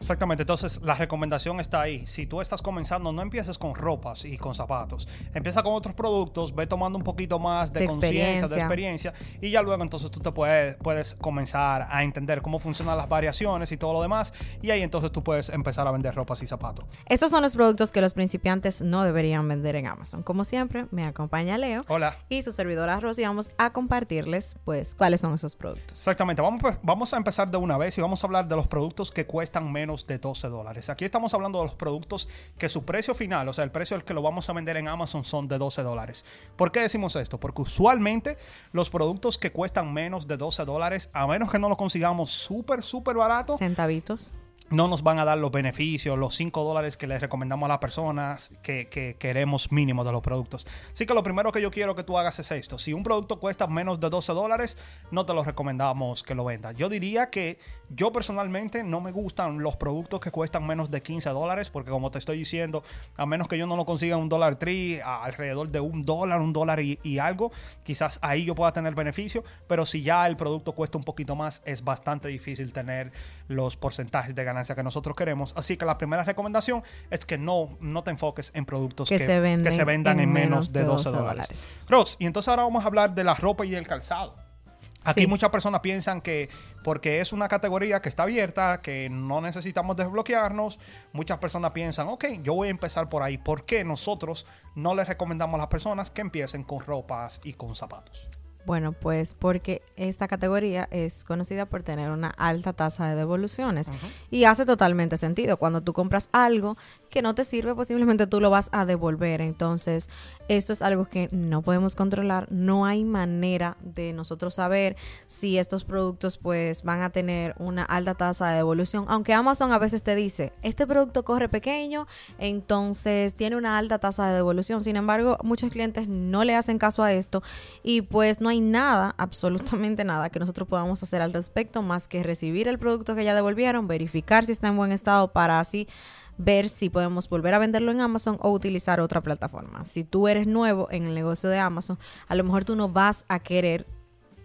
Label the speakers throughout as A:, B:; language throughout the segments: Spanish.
A: Exactamente, entonces la recomendación está ahí. Si tú estás comenzando, no empieces con ropas y con zapatos. Empieza con otros productos, ve tomando un poquito más de,
B: De
A: conciencia, de
B: experiencia.
A: experiencia y ya luego entonces tú te puedes, puedes comenzar a entender cómo funcionan las variaciones y todo lo demás y ahí entonces tú puedes empezar a vender ropas y zapatos.
B: Estos son los productos que los principiantes no deberían vender en Amazon. Como siempre, me acompaña Leo
A: Hola.
B: y su servidora Rosy. Vamos a compartirles, pues, cuáles son esos productos.
A: Exactamente, vamos, pues, vamos a empezar de una vez y vamos a hablar de los productos que cuestan menos de 12 dólares. Aquí estamos hablando de los productos que su precio final, o sea, el precio al que lo vamos a vender en Amazon son de 12 dólares. ¿Por qué decimos esto? Porque usualmente los productos que cuestan menos de 12 dólares, a menos que no lo consigamos súper, súper barato,
B: Centavitos.
A: No nos van a dar los beneficios, los 5 dólares que les recomendamos a las personas que, que queremos mínimo de los productos. Así que lo primero que yo quiero que tú hagas es esto. Si un producto cuesta menos de 12 dólares, no te lo recomendamos que lo vendas. Yo diría que yo personalmente no me gustan los productos que cuestan menos de 15 dólares, porque como te estoy diciendo, a menos que yo no lo consiga un dólar tree, alrededor de un dólar, un dólar y, y algo, quizás ahí yo pueda tener beneficio, pero si ya el producto cuesta un poquito más, es bastante difícil tener los porcentajes de ganancia que nosotros queremos. Así que la primera recomendación es que no, no te enfoques en productos
B: Que
A: que,
B: se venden
A: que se vendan en, menos de 12
B: 12
A: dólares.
B: dólares.
A: Ross, y entonces ahora vamos a hablar de la ropa y el calzado. Aquí
B: Sí.
A: muchas personas piensan que porque es una categoría que está abierta, que no necesitamos desbloquearnos, muchas personas piensan, ok, yo voy a empezar por ahí. ¿Por qué nosotros no les recomendamos a las personas que empiecen con ropas y con zapatos?
B: Bueno, pues porque esta categoría es conocida por tener una alta tasa de devoluciones y hace totalmente sentido. Cuando tú compras algo que no te sirve, posiblemente tú lo vas a devolver. Entonces, esto es algo que no podemos controlar. No hay manera de nosotros saber si estos productos pues van a tener una alta tasa de devolución. Aunque Amazon a veces te dice, este producto corre pequeño, entonces tiene una alta tasa de devolución. Sin embargo, muchos clientes no le hacen caso a esto y pues no hay nada, absolutamente nada que nosotros podamos hacer al respecto más que recibir el producto que ya devolvieron, verificar si está en buen estado para así ver si podemos volver a venderlo en Amazon o utilizar otra plataforma. Si tú eres nuevo en el negocio de Amazon, a lo mejor tú no vas a querer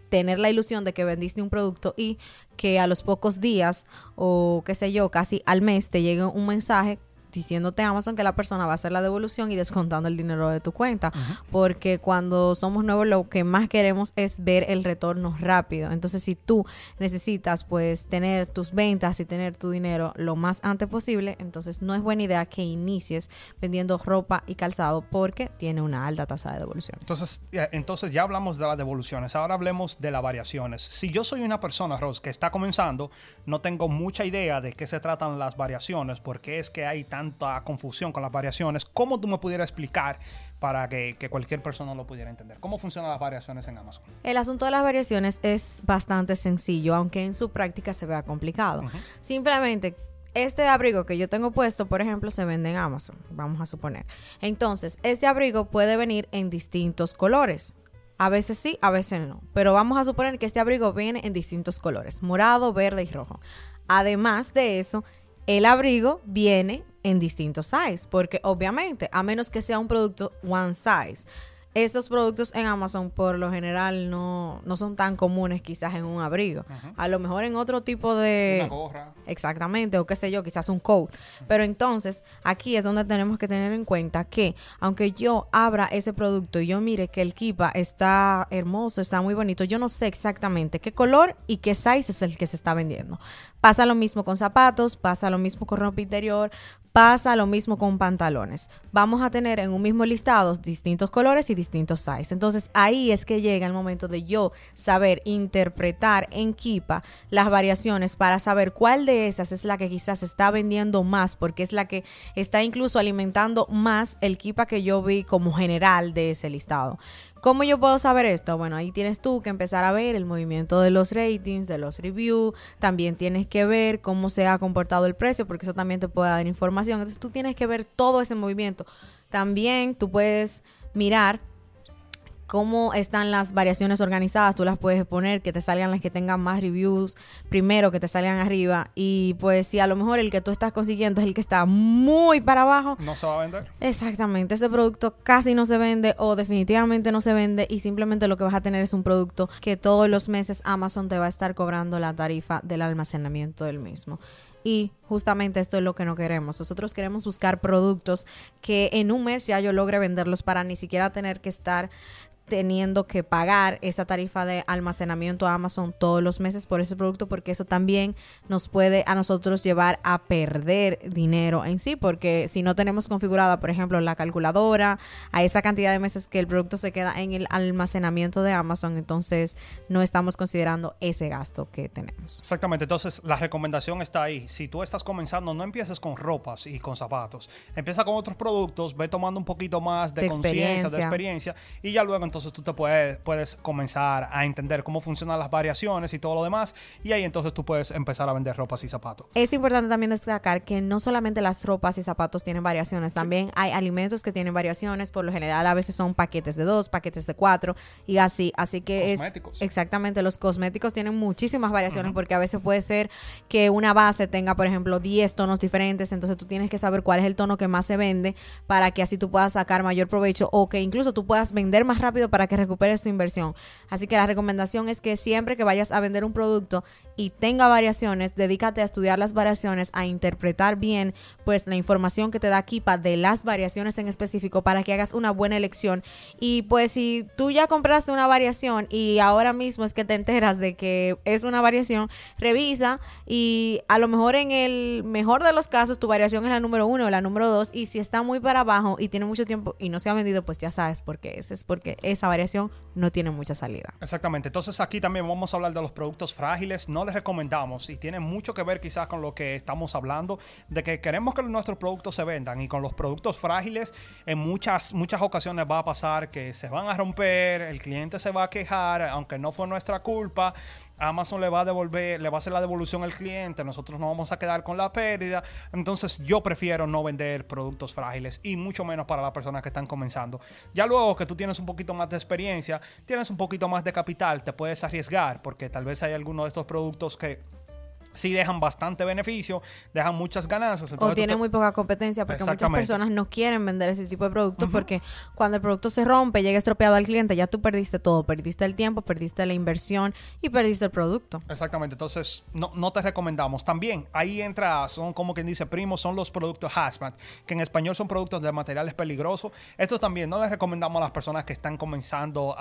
B: tener la ilusión de que vendiste un producto y que a los pocos días o qué sé yo, casi al mes te llegue un mensaje diciéndote Amazon que la persona va a hacer la devolución y descontando el dinero de tu cuenta. Porque cuando somos nuevos lo que más queremos es ver el retorno rápido. Entonces si tú necesitas pues tener tus ventas y tener tu dinero lo más antes posible, entonces no es buena idea que inicies vendiendo ropa y calzado porque tiene una alta tasa de devoluciones.
A: Entonces, entonces ya hablamos de las devoluciones, ahora hablemos de las variaciones. Si yo soy una persona, Ross, que está comenzando, no tengo mucha idea de qué se tratan las variaciones, porque es que hay tanta confusión con las variaciones. ¿Cómo tú me pudieras explicar para que, que cualquier persona lo pudiera entender? ¿Cómo funcionan las variaciones en Amazon?
B: El asunto de las variaciones es bastante sencillo, aunque en su práctica se vea complicado. Simplemente, este abrigo que yo tengo puesto, por ejemplo, se vende en Amazon, vamos a suponer. Entonces, este abrigo puede venir en distintos colores. A veces sí, a veces no. Pero vamos a suponer que este abrigo viene en distintos colores, morado, verde y rojo. Además de eso, el abrigo viene en distintos size, porque obviamente, a menos que sea un producto one size, estos productos en Amazon por lo general no, no son tan comunes quizás en un abrigo. A lo mejor en otro tipo de...
A: Una gorra.
B: Exactamente, o qué sé yo, quizás un coat. Pero entonces, aquí es donde tenemos que tener en cuenta que, aunque yo abra ese producto y yo mire que el kipa está hermoso, está muy bonito, yo no sé exactamente qué color y qué size es el que se está vendiendo. Pasa lo mismo con zapatos, pasa lo mismo con ropa interior, pasa lo mismo con pantalones. Vamos a tener en un mismo listado distintos colores y distintos size. Entonces ahí es que llega el momento de yo saber interpretar en Kipa las variaciones para saber cuál de esas es la que quizás está vendiendo más, porque es la que está incluso alimentando más el Kipa que yo vi como general de ese listado. ¿Cómo yo puedo saber esto? Bueno, ahí tienes tú que empezar a ver el movimiento de los ratings, de los reviews. También tienes que ver cómo se ha comportado el precio, porque eso también te puede dar información. Entonces tú tienes que ver todo ese movimiento. También tú puedes mirar cómo están las variaciones organizadas, tú las puedes poner, que te salgan las que tengan más reviews primero, que te salgan arriba. Y pues si a lo mejor el que tú estás consiguiendo es el que está muy para abajo,
A: ¿No se va a vender?
B: Exactamente, ese producto casi no se vende o definitivamente no se vende y simplemente lo que vas a tener es un producto que todos los meses Amazon te va a estar cobrando la tarifa del almacenamiento del mismo. Y justamente esto es lo que no queremos. Nosotros queremos buscar productos que en un mes ya yo logre venderlos para ni siquiera tener que estar teniendo que pagar esa tarifa de almacenamiento a Amazon todos los meses por ese producto porque eso también nos puede a nosotros llevar a perder dinero en sí porque si no tenemos configurada por ejemplo la calculadora a esa cantidad de meses que el producto se queda en el almacenamiento de Amazon entonces no estamos considerando ese gasto que tenemos.
A: Exactamente entonces la recomendación está ahí. Si tú estás comenzando no empieces con ropas y con zapatos. Empieza con otros productos ve tomando un poquito más de, conciencia de experiencia y ya luego entonces entonces tú te puedes, puedes comenzar a entender cómo funcionan las variaciones y todo lo demás, y ahí entonces tú puedes empezar a vender ropas y zapatos.
B: Es importante también destacar que no solamente las ropas y zapatos tienen variaciones, también hay alimentos que tienen variaciones, por lo general a veces son paquetes de dos, paquetes de cuatro, y así, así que es exactamente, los cosméticos tienen muchísimas variaciones porque a veces puede ser que una base tenga, por ejemplo, 10 tonos diferentes, entonces tú tienes que saber cuál es el tono que más se vende para que así tú puedas sacar mayor provecho o que incluso tú puedas vender más rápido para que recuperes tu inversión. Así que la recomendación es que siempre que vayas a vender un producto y tenga variaciones, dedícate a estudiar las variaciones, a interpretar bien pues la información que te da Kipa de las variaciones en específico para que hagas una buena elección. Y pues si tú ya compraste una variación y ahora mismo es que te enteras de que es una variación, revisa y a lo mejor en el mejor de los casos tu variación es la número uno o la número dos y si está muy para abajo y tiene mucho tiempo y no se ha vendido, pues ya sabes por qué es. Es porque esa variación no tiene mucha salida.
A: Exactamente. Entonces aquí también vamos a hablar de los productos frágiles. No recomendamos y tiene mucho que ver quizás con lo que estamos hablando, de que queremos que nuestros productos se vendan y con los productos frágiles en muchas, muchas ocasiones va a pasar que se van a romper, el cliente se va a quejar, aunque no fue nuestra culpa. Amazon le va a devolver, le va a hacer la devolución al cliente, nosotros no vamos a quedar con la pérdida. Entonces yo prefiero no vender productos frágiles y mucho menos para las personas que están comenzando. Ya luego que tú tienes un poquito más de experiencia, tienes un poquito más de capital, te puedes arriesgar porque tal vez hay alguno de estos productos que sí dejan bastante beneficio, dejan muchas ganancias.
B: o tienen muy poca competencia porque muchas personas no quieren vender ese tipo de productos porque cuando el producto se rompe, llega estropeado al cliente, ya tú perdiste todo, perdiste el tiempo, perdiste la inversión y perdiste el producto.
A: Exactamente, entonces no, no te recomendamos. También ahí entra, son como quien dice, primos, son los productos hazmat, que en español son productos de materiales peligrosos. Estos también no les recomendamos a las personas que están comenzando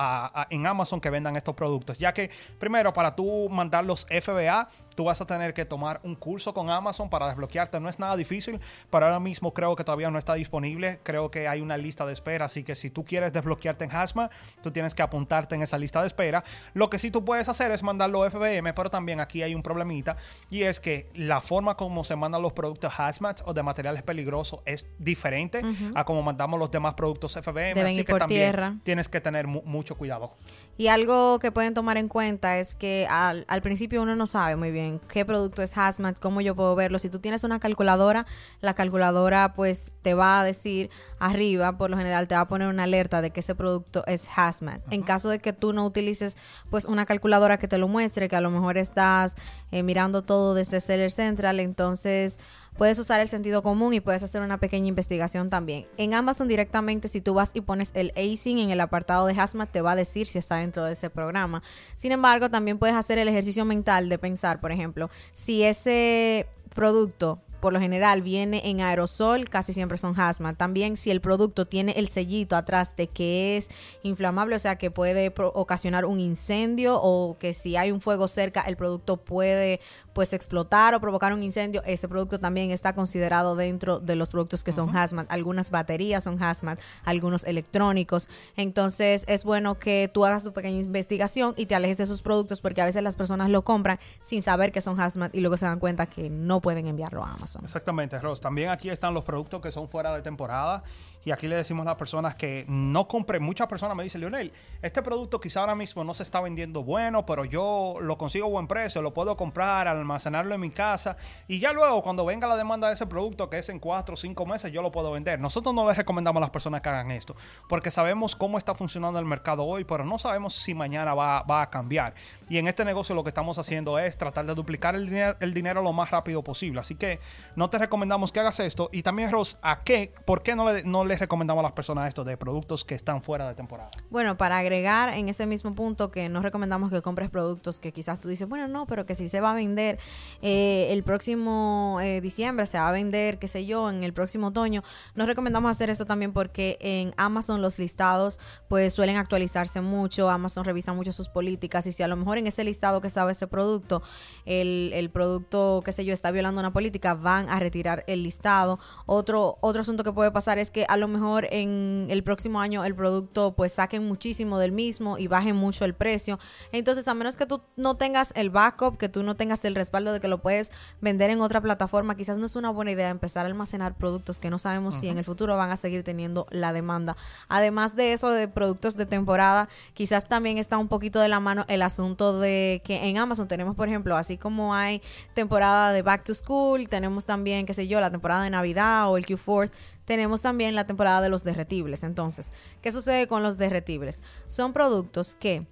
A: en Amazon que vendan estos productos, ya que primero para tú mandar los FBA, tú vas a tener que tomar un curso con Amazon para desbloquearte. No es nada difícil, pero ahora mismo creo que todavía no está disponible. Creo que hay una lista de espera, así que si tú quieres desbloquearte en Hazmat, tú tienes que apuntarte en esa lista de espera. Lo que sí tú puedes hacer es mandarlo FBM, pero también aquí hay un problemita y es que la forma como se mandan los productos Hazmat o de materiales peligrosos es diferente a como mandamos los demás productos FBM, así que también tienes que tener mucho cuidado.
B: Y algo que pueden tomar en cuenta es que al, al principio uno no sabe muy bien qué producto es hazmat, cómo yo puedo verlo. Si tú tienes una calculadora, la calculadora pues te va a decir arriba, por lo general te va a poner una alerta de que ese producto es hazmat. En caso de que tú no utilices pues una calculadora que te lo muestre, que a lo mejor estás eh, mirando todo desde Seller Central, entonces puedes usar el sentido común y puedes hacer una pequeña investigación también. En Amazon directamente, si tú vas y pones el ASIN en el apartado de Hazmat, te va a decir si está dentro de ese programa. Sin embargo, también puedes hacer el ejercicio mental de pensar, por ejemplo, si ese producto por lo general viene en aerosol, casi siempre son hazmat. También si el producto tiene el sellito atrás de que es inflamable, o sea que puede ocasionar un incendio o que si hay un fuego cerca el producto puede pues explotar o provocar un incendio, ese producto también está considerado dentro de los productos que son hazmat. Algunas baterías son hazmat, algunos electrónicos. Entonces es bueno que tú hagas tu pequeña investigación y te alejes de esos productos porque a veces las personas lo compran sin saber que son hazmat y luego se dan cuenta que no pueden enviarlo a Amazon.
A: Exactamente, Ross. También aquí están los productos que son fuera de temporada y aquí le decimos a las personas que no compren. Muchas personas me dicen, Lionel, este producto quizá ahora mismo no se está vendiendo bueno, pero yo lo consigo a buen precio, lo puedo comprar, almacenarlo en mi casa y ya luego cuando venga la demanda de ese producto, que es en cuatro o cinco meses, yo lo puedo vender. Nosotros no les recomendamos a las personas que hagan esto, porque sabemos cómo está funcionando el mercado hoy, pero no sabemos si mañana va, a cambiar. Y en este negocio lo que estamos haciendo es tratar de duplicar el dinero, el dinero lo más rápido posible. Así que no te recomendamos que hagas esto. Y también, Ros, ¿a qué? ¿Por qué no le, no les recomendamos a las personas esto de productos que están fuera de temporada?
B: Bueno, para agregar en ese mismo punto que no recomendamos que compres productos que quizás tú dices, bueno, no, pero que si se va a vender eh, el próximo eh, diciembre, se va a vender, qué sé yo, en el próximo otoño. No recomendamos hacer esto también porque en Amazon los listados pues suelen actualizarse mucho, Amazon revisa mucho sus políticas y si a lo mejor en ese listado que estaba ese producto, el, el producto, qué sé yo, está violando una política, van a retirar el listado. Otro, otro asunto que puede pasar es que a lo mejor en el próximo año el producto pues saquen muchísimo del mismo y bajen mucho el precio. Entonces, a menos que tú no tengas el backup, que tú no tengas el respaldo de que lo puedes vender en otra plataforma, quizás no es una buena idea empezar a almacenar productos que no sabemos si en el futuro van a seguir teniendo la demanda. Además de eso, de productos de temporada, quizás también está un poquito de la mano el asunto de que en Amazon tenemos, por ejemplo, así como hay temporada de Back to School, tenemos también, qué sé yo, la temporada de Navidad o el Q4, tenemos también la temporada de los derretibles. Entonces, ¿qué sucede con los derretibles? Son productos que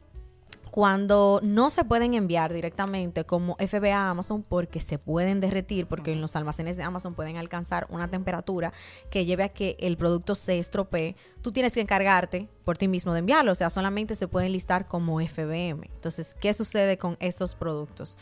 B: cuando no se pueden enviar directamente como FBA a Amazon porque se pueden derretir, porque en los almacenes de Amazon pueden alcanzar una temperatura que lleve a que el producto se estropee, tú tienes que encargarte por ti mismo de enviarlo, o sea, solamente se pueden listar como FBM. Entonces, ¿qué sucede con estos productos?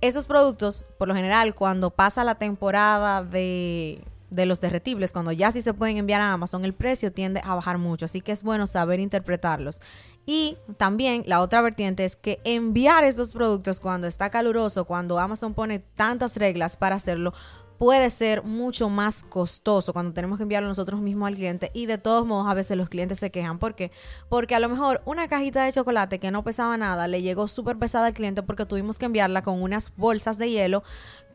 B: Esos productos, por lo general, cuando pasa la temporada de de los derretibles, cuando ya sí se pueden enviar a Amazon, el precio tiende a bajar mucho, así que es bueno saber interpretarlos. Y también la otra vertiente es que enviar esos productos cuando está caluroso, cuando Amazon pone tantas reglas para hacerlo, puede ser mucho más costoso cuando tenemos que enviarlo nosotros mismos al cliente y de todos modos a veces los clientes se quejan. ¿Por qué? Porque a lo mejor una cajita de chocolate que no pesaba nada le llegó súper pesada al cliente porque tuvimos que enviarla con unas bolsas de hielo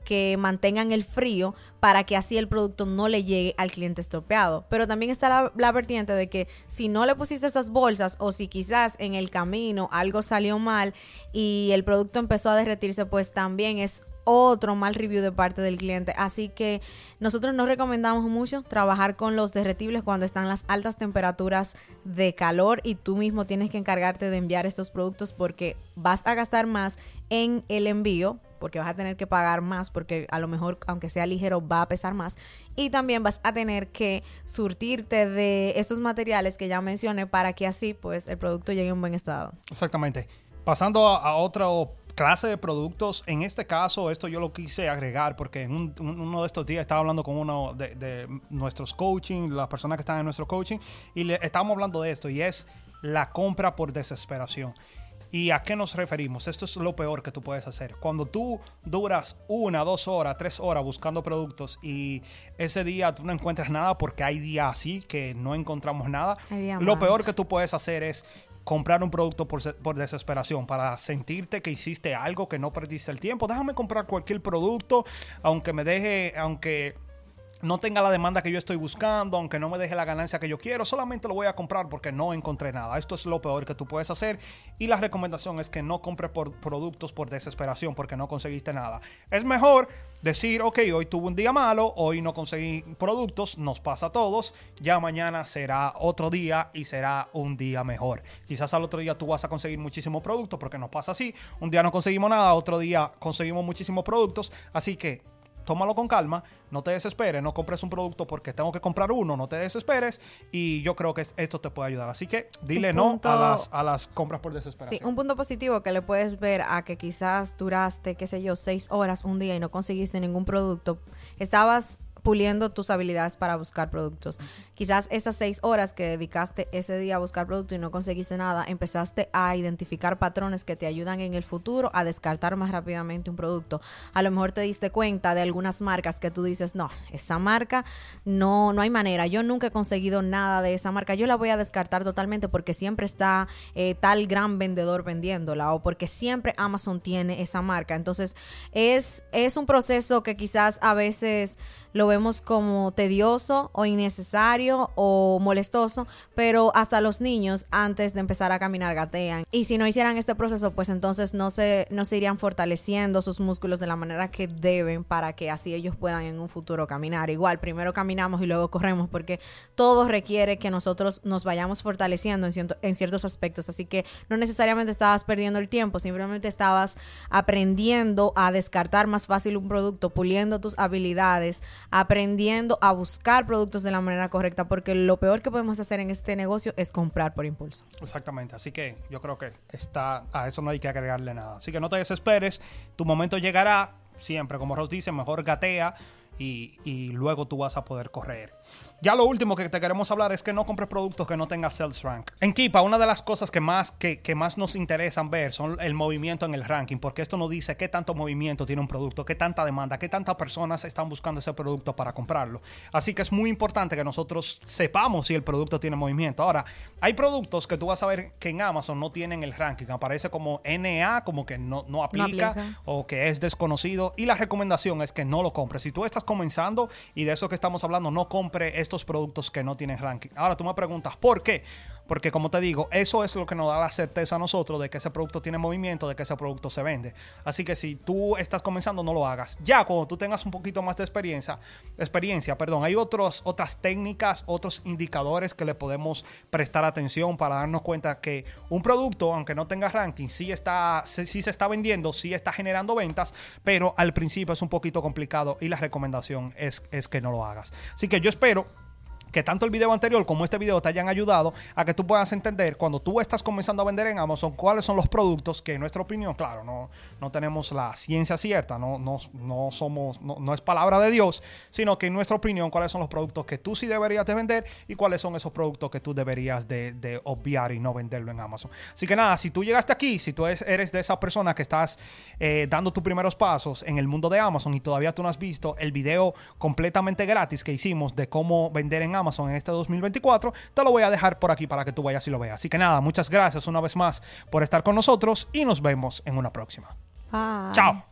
B: que mantengan el frío para que así el producto no le llegue al cliente estropeado. Pero también está la, vertiente de que si no le pusiste esas bolsas o si quizás en el camino algo salió mal y el producto empezó a derretirse, pues también es otro mal review de parte del cliente. Así que nosotros no recomendamos mucho trabajar con los derretibles cuando están las altas temperaturas de calor y tú mismo tienes que encargarte de enviar estos productos porque vas a gastar más en el envío porque vas a tener que pagar más, porque a lo mejor, aunque sea ligero, va a pesar más. Y también vas a tener que surtirte de esos materiales que ya mencioné para que así, pues, el producto llegue en buen estado.
A: Exactamente. Pasando a, otra clase de productos. En este caso, esto yo lo quise agregar porque en uno de estos días estaba hablando con uno de, nuestros coaching, las personas que están en nuestro coaching, y le estábamos hablando de esto, y es la compra por desesperación. ¿Y a qué nos referimos? Esto es lo peor que tú puedes hacer. Cuando tú duras una, dos horas, tres horas buscando productos y ese día tú no encuentras nada porque hay días así que no encontramos nada, lo peor que tú puedes hacer es comprar un producto por, por, desesperación, para sentirte que hiciste algo, que no perdiste el tiempo. Déjame comprar cualquier producto, aunque me deje, aunque no tenga la demanda que yo estoy buscando, aunque no me deje la ganancia que yo quiero, solamente lo voy a comprar porque no encontré nada. Esto es lo peor que tú puedes hacer y la recomendación es que no compres por productos por desesperación porque no conseguiste nada. Es mejor decir, ok, hoy tuve un día malo, hoy no conseguí productos, nos pasa a todos, ya mañana será otro día y será un día mejor. Quizás al otro día tú vas a conseguir muchísimos productos porque nos pasa así, un día no conseguimos nada, otro día conseguimos muchísimos productos, así que tómalo con calma, no te desesperes, no compres un producto porque tengo que comprar uno, no te desesperes y yo creo que esto te puede ayudar. Así que dile no a las, a las compras por desesperación.
B: Sí, un punto positivo que le puedes ver a que quizás duraste, qué sé yo, seis horas un día y no conseguiste ningún producto, estabas puliendo tus habilidades para buscar productos. Quizás esas seis horas que dedicaste ese día a buscar producto y no conseguiste nada, empezaste a identificar patrones que te ayudan en el futuro a descartar más rápidamente un producto. A lo mejor te diste cuenta de algunas marcas que tú dices, no, esa marca no, no hay manera. Yo nunca he conseguido nada de esa marca. Yo la voy a descartar totalmente porque siempre está eh, tal gran vendedor vendiéndola o porque siempre Amazon tiene esa marca. Entonces es, es un proceso que quizás a veces lo vemos como tedioso o innecesario o molestoso, pero hasta los niños antes de empezar a caminar gatean. Y si no hicieran este proceso, pues entonces no se, no se irían fortaleciendo sus músculos de la manera que deben para que así ellos puedan en un futuro caminar. Igual, primero caminamos y luego corremos porque todo requiere que nosotros nos vayamos fortaleciendo en, en ciertos aspectos. Así que no necesariamente estabas perdiendo el tiempo, simplemente estabas aprendiendo a descartar más fácil un producto, puliendo tus habilidades, aprendiendo a buscar productos de la manera correcta, porque lo peor que podemos hacer en este negocio es comprar por impulso.
A: Exactamente, así que yo creo que está a eso no hay que agregarle nada. Así que no te desesperes, tu momento llegará, siempre, como Ross dice, mejor gatea y, y luego tú vas a poder correr. Ya lo último que te queremos hablar es que no compres productos que no tengan sales rank. En Kipa, una de las cosas que más, que, más nos interesan ver son el movimiento en el ranking, porque esto nos dice qué tanto movimiento tiene un producto, qué tanta demanda, qué tantas personas están buscando ese producto para comprarlo. Así que es muy importante que nosotros sepamos si el producto tiene movimiento. Ahora, hay productos que tú vas a ver que en Amazon no tienen el ranking, aparece como NA, como que no, no, aplica, o que es desconocido. Y la recomendación es que no lo compres. Si tú estás comenzando y de eso que estamos hablando, no compre estos productos que no tienen ranking. Ahora tú me preguntas, ¿por qué? Porque como te digo, eso es lo que nos da la certeza a nosotros de que ese producto tiene movimiento, de que ese producto se vende. Así que si tú estás comenzando, no lo hagas. Ya cuando tú tengas un poquito más de experiencia, experiencia, perdón, hay otros, otras técnicas, otros indicadores que le podemos prestar atención para darnos cuenta que un producto, aunque no tenga ranking, sí está, sí se está vendiendo, sí está generando ventas, pero al principio es un poquito complicado y la recomendación es, es que no lo hagas. Así que yo espero que tanto el video anterior como este video te hayan ayudado a que tú puedas entender cuando tú estás comenzando a vender en Amazon cuáles son los productos que en nuestra opinión, claro, no, no tenemos la ciencia cierta, no, no, no somos, no, es palabra de Dios, sino que en nuestra opinión cuáles son los productos que tú sí deberías de vender y cuáles son esos productos que tú deberías de, obviar y no venderlo en Amazon. Así que nada, si tú llegaste aquí, si tú eres de esa persona que estás eh, dando tus primeros pasos en el mundo de Amazon y todavía tú no has visto el video completamente gratis que hicimos de cómo vender en Amazon, Amazon en este 2024, te lo voy a dejar por aquí para que tú vayas y lo veas. Así que nada, muchas gracias una vez más por estar con nosotros y nos vemos en una próxima. Chao.